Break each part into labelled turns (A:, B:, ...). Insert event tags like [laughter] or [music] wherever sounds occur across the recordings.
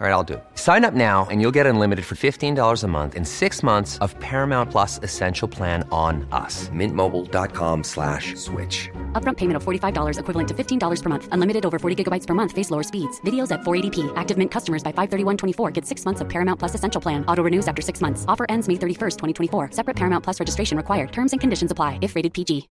A: All right, I'll do it. Sign up now and you'll get unlimited for $15 a month in six months of Paramount Plus Essential Plan on us. Mintmobile.com slash switch.
B: Upfront payment of $45 equivalent to $15 per month. Unlimited over 40 gigabytes per month. Face lower speeds. Videos at 480p. Active Mint customers by 531.24 get six months of Paramount Plus Essential Plan. Auto renews after six months. Offer ends May 31st, 2024. Separate Paramount Plus registration required. Terms and conditions apply if rated PG.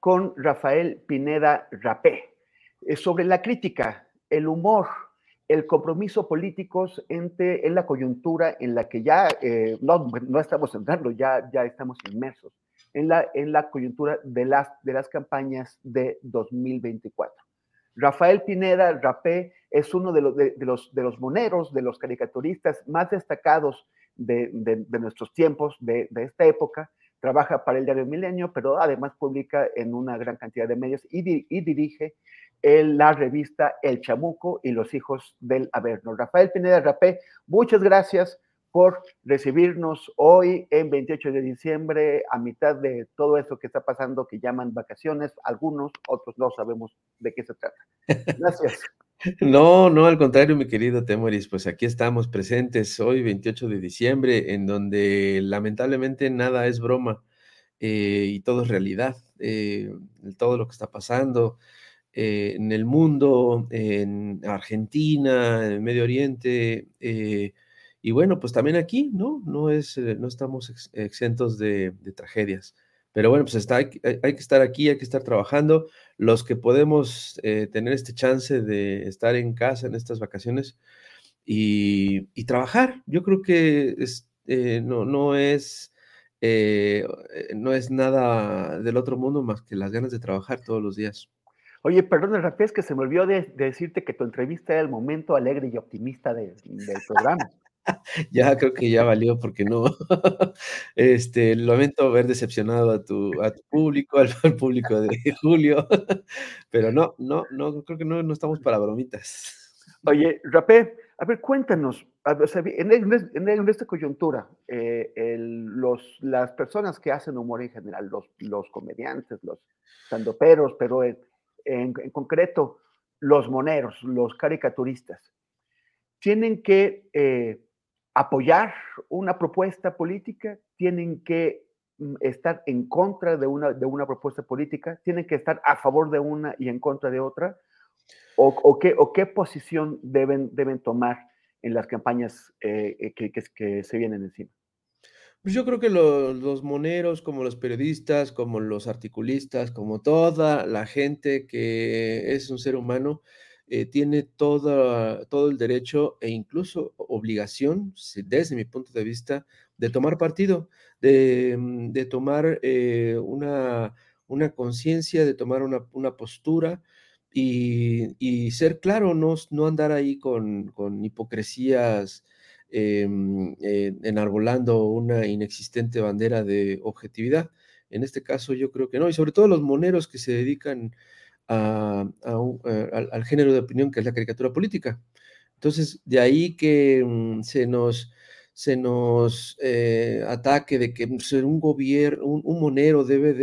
C: con Rafael Pineda Rapé eh, sobre la crítica, el humor, el compromiso políticos entre, en la coyuntura en la que ya eh, no, no, estamos entrando, ya, ya estamos inmersos en la, en la coyuntura de las, de las campañas de 2024. Rafael Pineda Rapé es uno de los, de, los, de los moneros, de los caricaturistas más destacados de, de nuestros tiempos, de, esta época trabaja para el diario Milenio, pero además publica en una gran cantidad de medios y, di y dirige el, la revista El Chamuco y los hijos del Averno. Rafael Pineda Rapé, muchas gracias por recibirnos hoy en 28 de diciembre, a mitad de todo esto que está pasando, que llaman vacaciones, algunos, otros no sabemos de qué se trata. [laughs] Gracias.
D: No, no, al contrario, mi querido Temoris, pues aquí estamos presentes hoy, 28 de diciembre, en donde lamentablemente nada es broma eh, y todo es realidad. Eh, todo lo que está pasando eh, en el mundo, en Argentina, en Medio Oriente, y bueno, pues también aquí, ¿no? No, es, no estamos ex exentos de, tragedias. Pero bueno, pues está, hay, que estar aquí, hay que estar trabajando. Los que podemos eh, tener este chance de estar en casa en estas vacaciones y, trabajar, yo creo que es, eh, no, no, es, eh, no es nada del otro mundo más que las ganas de trabajar todos los días.
C: Oye, perdón, es que se me olvidó de, de, decirte que tu entrevista era el momento alegre y optimista de, del programa. [laughs]
D: ya creo que ya valió porque no. [laughs] este, lamento haber decepcionado a tu, a tu público, al, público de Julio, [laughs] pero no, no, no, creo que no, no estamos para bromitas.
C: Oye, Rapé, a ver, cuéntanos, a ver, en, en, esta coyuntura, eh, los, las personas que hacen humor en general, los, los comediantes, los sandoperos, pero en, en, en concreto, los moneros, los caricaturistas, tienen que eh, apoyar una propuesta política, tienen que mm, estar en contra de una, de una propuesta política, tienen que estar a favor de una y en contra de otra, o, o, qué, o qué, posición deben, deben, tomar en las campañas eh, que, que, que, se vienen encima.
D: Pues yo creo que los, moneros, como los periodistas, como los articulistas, como toda la gente que es un ser humano, eh, tiene todo, todo el derecho e incluso obligación, desde mi punto de vista, de tomar partido, de, mm, tomar eh, una, una conciencia, de tomar una, postura y, ser claro, no, no andar ahí con, con hipocresías em, enarbolando una inexistente bandera de objetividad. En este caso yo creo que no, y sobre todo los moneros que se dedican eh, al, género de opinión que es la caricatura política. Entonces, de ahí que mm, se nos, se nos eh, ataque de que pues, un gobierno, un, monero debe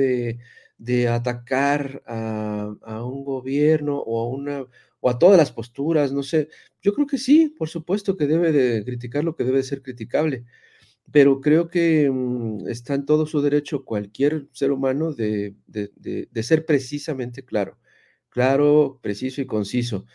D: de, atacar a, un gobierno o a una o a todas las posturas, no sé. Yo creo que sí, por supuesto que debe de criticar lo que debe ser criticable, pero creo que mm, está en todo su derecho cualquier ser humano de, de ser precisamente claro claro, preciso y conciso.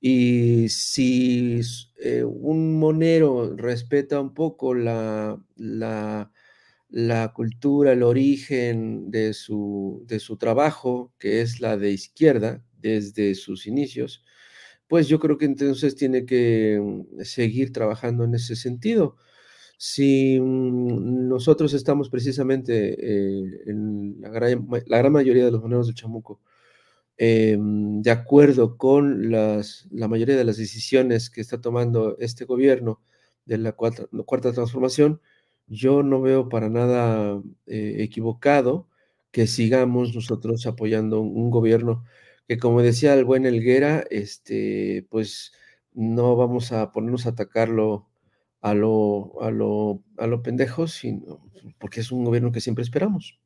D: Y si eh, un monero respeta un poco la, la, cultura, el origen de su, de su trabajo, que es la de izquierda desde sus inicios, pues yo creo que entonces tiene que mm, seguir trabajando en ese sentido. Si mm, nosotros estamos precisamente eh, en la gran, mayoría de los moneros del Chamuco, Em, de acuerdo con las, la mayoría de las decisiones que está tomando este gobierno de la cuarta, cuarta transformación, yo no veo para nada eh, equivocado que sigamos nosotros apoyando un, gobierno que, como decía el buen Elguera, este, pues no vamos a ponernos a atacarlo a lo, a lo, a lo pendejo, sino porque es un gobierno que siempre esperamos.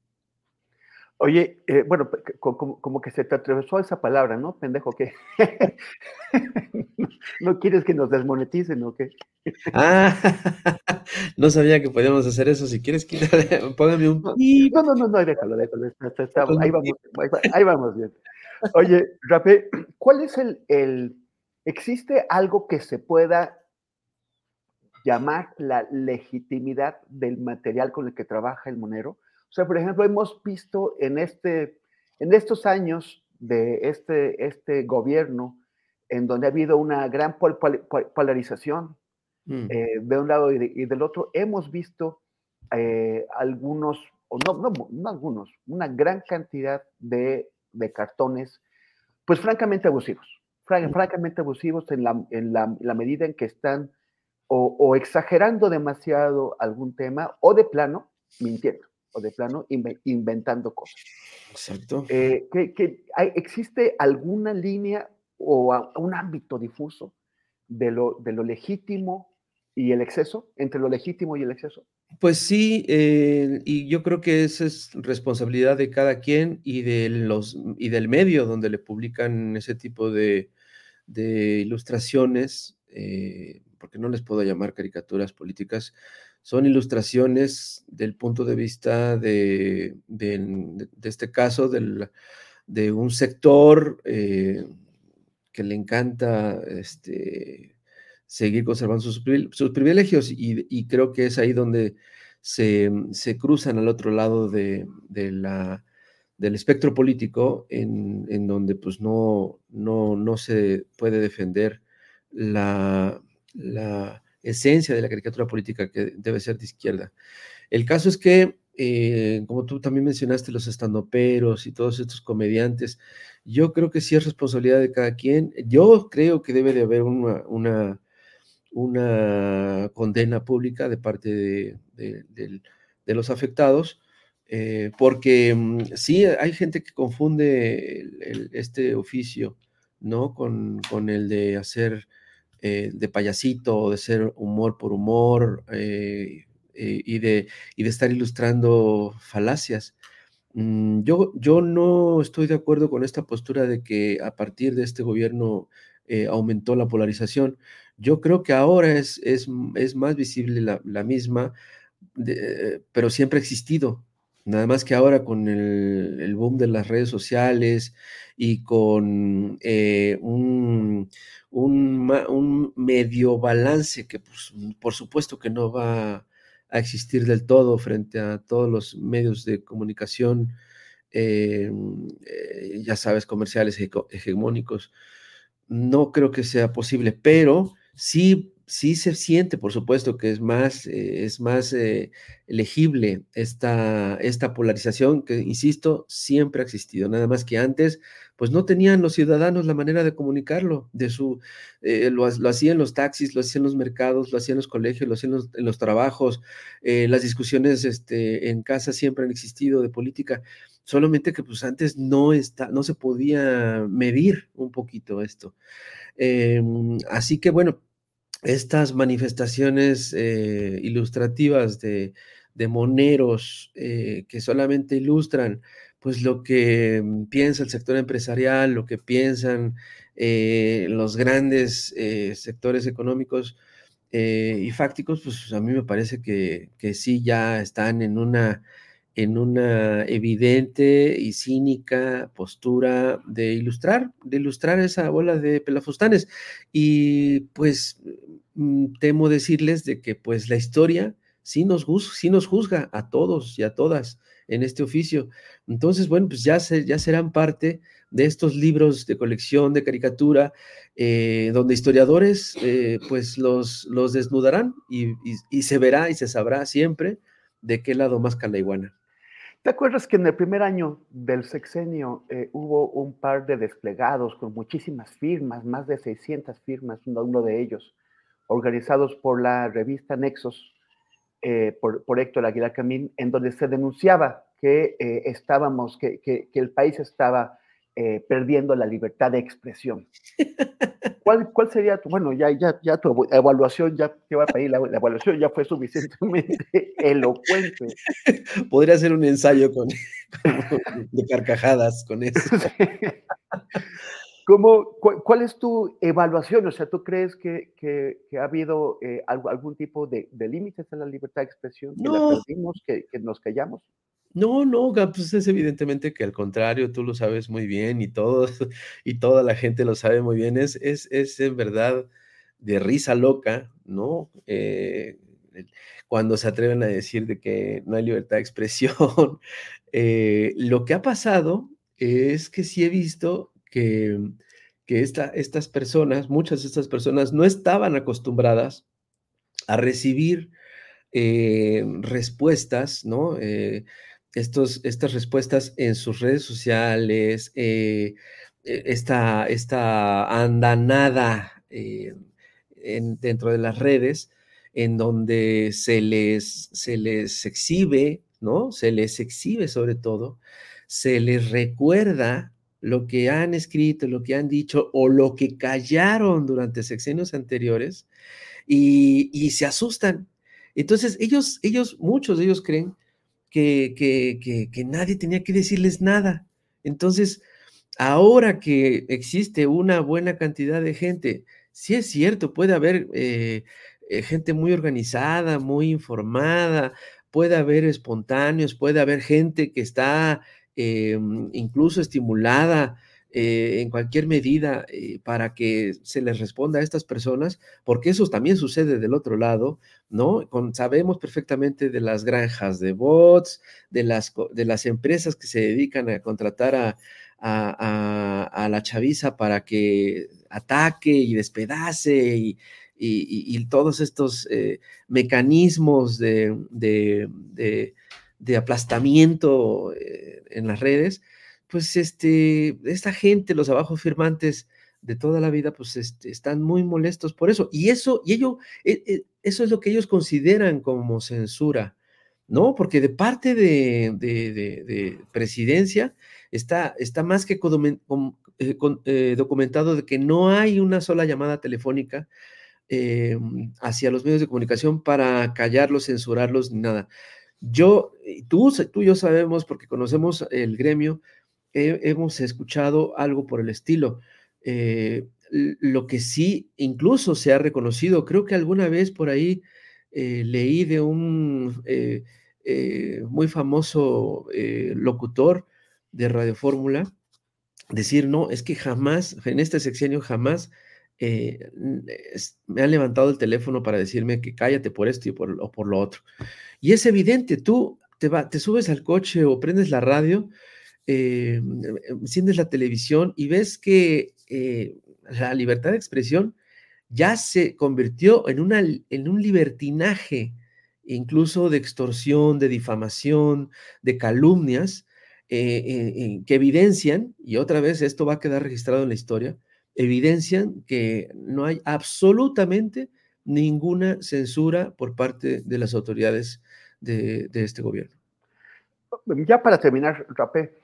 C: Oye, eh, bueno, como, que se te atravesó esa palabra, ¿no? Pendejo, ¿qué? [laughs] ¿No quieres que nos desmoneticen o qué?
D: ah, [laughs] no sabía que podíamos hacer eso. Si quieres, quítale, póngame un...
C: No, no, no, no, déjalo, déjalo. ahí, vamos, ahí vamos bien. Oye, Rapé, [clears throat] ¿cuál es el, el... ¿Existe algo que se pueda llamar la legitimidad del material con el que trabaja el monero? O sea, por ejemplo, hemos visto en, este, en estos años de este, este gobierno, en donde ha habido una gran polarización mm. eh, de un lado y, del otro, hemos visto eh, algunos, o no, no, no, algunos, una gran cantidad de, de cartones, pues francamente abusivos, mm. francamente abusivos en la, en la, la medida en que están o, o, exagerando demasiado algún tema o de plano mintiendo de plano inventando cosas.
D: Exacto.
C: Eh, ¿Existe alguna línea o un ámbito difuso de lo, de lo legítimo y el exceso, entre lo legítimo y el exceso?
D: Pues sí, eh, y yo creo que esa es responsabilidad de cada quien y, de los, y del medio donde le publican ese tipo de, ilustraciones, eh, porque no les puedo llamar caricaturas políticas, son ilustraciones del punto de vista de, este caso de un sector eh, que le encanta este, seguir conservando sus, privilegios y, creo que es ahí donde se, cruzan al otro lado de, la, del espectro político en, donde pues no, no, no se puede defender la, la esencia de la caricatura política que debe ser de izquierda. El caso es que, eh, como tú también mencionaste, los estandoperos y todos estos comediantes, yo creo que sí es responsabilidad de cada quien. Yo creo que debe de haber una, una, una condena pública de parte de, los afectados, eh, porque mm, sí hay gente que confunde este oficio, ¿no? Con, con el de hacer eh, de payasito, de ser humor por humor eh, eh, y, de, y de estar ilustrando falacias. Mm, yo, yo no estoy de acuerdo con esta postura de que a partir de este gobierno aumentó la polarización. Yo creo que ahora es, es, es más visible la, misma, pero siempre ha existido. Nada más que ahora con el, boom de las redes sociales y con un, un, medio balance que pues, por supuesto que no va a existir del todo frente a todos los medios de comunicación, eh, eh, ya sabes, comerciales hegemónicos. no creo que sea posible, pero sí sí se siente, por supuesto, que es más, eh, es más eh, legible esta, esta polarización que, insisto, siempre ha existido. Nada más que antes, pues no tenían los ciudadanos la manera de comunicarlo, de su, eh, lo, hacían los taxis, lo hacían los mercados, lo hacían los colegios, lo hacían en los trabajos, las discusiones este, en casa siempre han existido de política, solamente que pues antes no, está, no se podía medir un poquito esto. Em, así que bueno, estas manifestaciones eh, ilustrativas de, moneros eh, que solamente ilustran pues lo que mm, piensa el sector empresarial, lo que piensan eh, los grandes sectores económicos y fácticos, pues a mí me parece que, que sí ya están en una en una evidente y cínica postura de ilustrar, de ilustrar esa bola de pelafustanes. Y pues mm, temo decirles de que pues la historia sí nos, sí nos juzga a todos y a todas en este oficio. Entonces, bueno, pues ya, ya serán parte de estos libros de colección de caricatura, eh, donde historiadores eh, pues los, los desnudarán y, se verá y se sabrá siempre de qué lado más calaiguana.
C: ¿Te acuerdas que en el primer año del sexenio eh, hubo un par de desplegados con muchísimas firmas, más de 600 firmas, uno, de ellos, organizados por la revista Nexos, eh, por, Héctor Aguilar Camín, en donde se denunciaba que eh, estábamos, que, que, el país estaba perdiendo la libertad de expresión. [laughs] ¿Cuál, ¿Cuál, sería tu, bueno, ya, ya, ya tu evaluación, ya te va a pedir, la, evaluación ya fue suficientemente [laughs] elocuente.
D: Podría ser un ensayo con, [laughs] de carcajadas con eso.
C: ¿Cómo, cuál, es tu evaluación? O sea, ¿tú crees que, que, ha habido eh, algún tipo de, de límites a la libertad de expresión? ¿Que no. la perdimos, que, que nos callamos?
D: No, no, pues es evidentemente que al contrario, tú lo sabes muy bien y todos [laughs] y toda la gente lo sabe muy bien. Es, es, es en verdad de risa loca, ¿no? Eh, cuando se atreven a decir de que no hay libertad de expresión. [laughs] Eh, lo que ha pasado es que sí he visto que, que estas personas, muchas de estas personas, no estaban acostumbradas a recibir eh, respuestas, ¿no? Estos, estas respuestas en sus redes sociales, eh, e, esta, esta, andanada eh, dentro de las redes, en donde se les, se les exhibe, ¿no? Se les exhibe sobre todo, se les recuerda lo que han escrito, lo que han dicho o lo que callaron durante sexenios anteriores y, y se asustan. Entonces, ellos, ellos, muchos de ellos creen que, nadie tenía que decirles nada. Entonces, ahora que existe una buena cantidad de gente, sí es cierto, puede haber eh, eh, gente muy organizada, muy informada, puede haber espontáneos, puede haber gente que está em, incluso estimulada eh, en cualquier medida eh, para que se les responda a estas personas, porque eso también sucede del otro lado, ¿no? sabemos perfectamente de las granjas de bots, de las, de las empresas que se dedican a contratar a, a, la chaviza para que ataque y despedace y, y, todos estos eh, mecanismos de, de, de aplastamiento en las redes, pues este, esta gente, los abajo firmantes de toda la vida, pues este, están muy molestos por eso. Y eso, y ello, e, e, eso es lo que ellos consideran como censura, ¿no? Porque de parte de, presidencia está, está más que eh, eh, documentado de que no hay una sola llamada telefónica eh, hacia los medios de comunicación para callarlos, censurarlos, ni nada. Yo, tú, tú y yo sabemos, porque conocemos el gremio, hemos escuchado algo por el estilo. Eh, lo que sí incluso se ha reconocido, creo que alguna vez por ahí eh, leí de un eh, muy famoso locutor de Radio Fórmula decir, no, es que jamás, en este sexenio jamás me han levantado el teléfono para decirme que cállate por esto y por, o por lo otro. Y es evidente, tú te, te subes al coche o prendes la radio eh, enciendes la televisión y ves que eh, la libertad de expresión ya se convirtió en, en un libertinaje, incluso de extorsión, de difamación, de calumnias, eh, eh, que evidencian, y otra vez esto va a quedar registrado en la historia, evidencian que no hay absolutamente ninguna censura por parte de las autoridades de, este gobierno.
C: Ya para terminar, Rapé,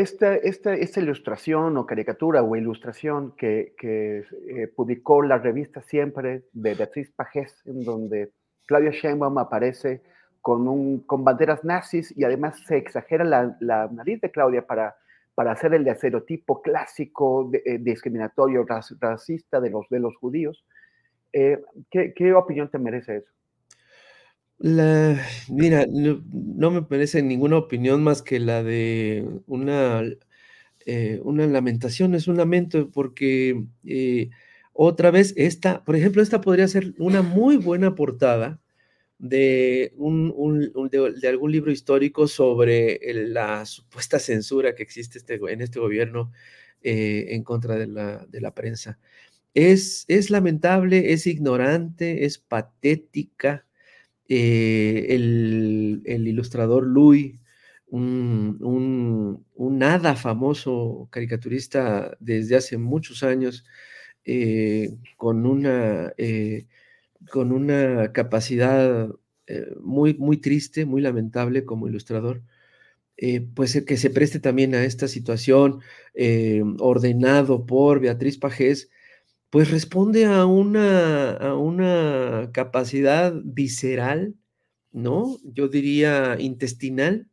C: esta, esta, esta, ilustración o caricatura o ilustración que, eh, publicó la revista Siempre de Beatriz Pajés, en donde Claudia Sheinbaum aparece con, un, con banderas nazis y además se exagera la, la nariz de Claudia para, para hacer el estereotipo clásico eh, discriminatorio racista de los, de los judíos. Eh, ¿qué, opinión te merece eso?
D: Mira, no, me merece ninguna opinión más que la de una, eh, una lamentación, es un lamento porque otra vez esta, por ejemplo, esta podría ser una muy buena portada de, un, de, algún libro histórico sobre la supuesta censura que existe este, en este gobierno eh, en contra de la, de la prensa. Es, es, lamentable, es ignorante, es patética. Eh, el, ilustrador Louis, un, un, nada famoso caricaturista desde hace muchos años, eh, con una con una capacidad eh, muy, muy triste, muy lamentable como ilustrador, eh, pues que se preste también a esta situación, eh, ordenado por Beatriz Pajés, pues responde a una, a una capacidad visceral, ¿no? Yo diría intestinal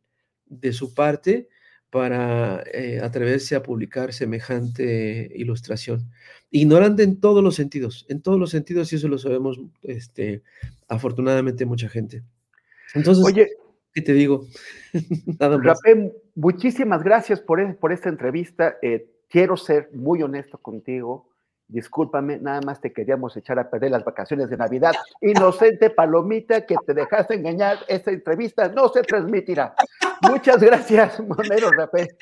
D: de su parte para atreverse a publicar semejante ilustración ignorante en todos los sentidos, en todos los sentidos, y eso lo sabemos, este, afortunadamente, mucha gente. Entonces, Oye, ¿qué te digo? [laughs]
C: Nada más. muchísimas gracias por, e, por esta entrevista. Eh, quiero ser muy honesto contigo. Discúlpame, nada más te queríamos echar a perder las vacaciones de Navidad. Inocente palomita que te dejaste engañar, esta entrevista no se transmitirá. Muchas gracias, Monero Rapé.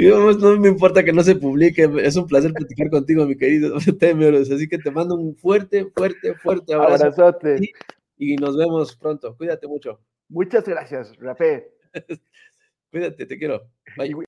D: no me importa que no se publique, es un placer platicar contigo, mi querido [laughs] Temeros. Así que te mando un fuerte, fuerte, fuerte abrazo.
C: Abrazote.
D: Y, nos vemos pronto. Cuídate mucho.
C: Muchas gracias, Rapé. [laughs]
D: Cuídate, te quiero. Bye.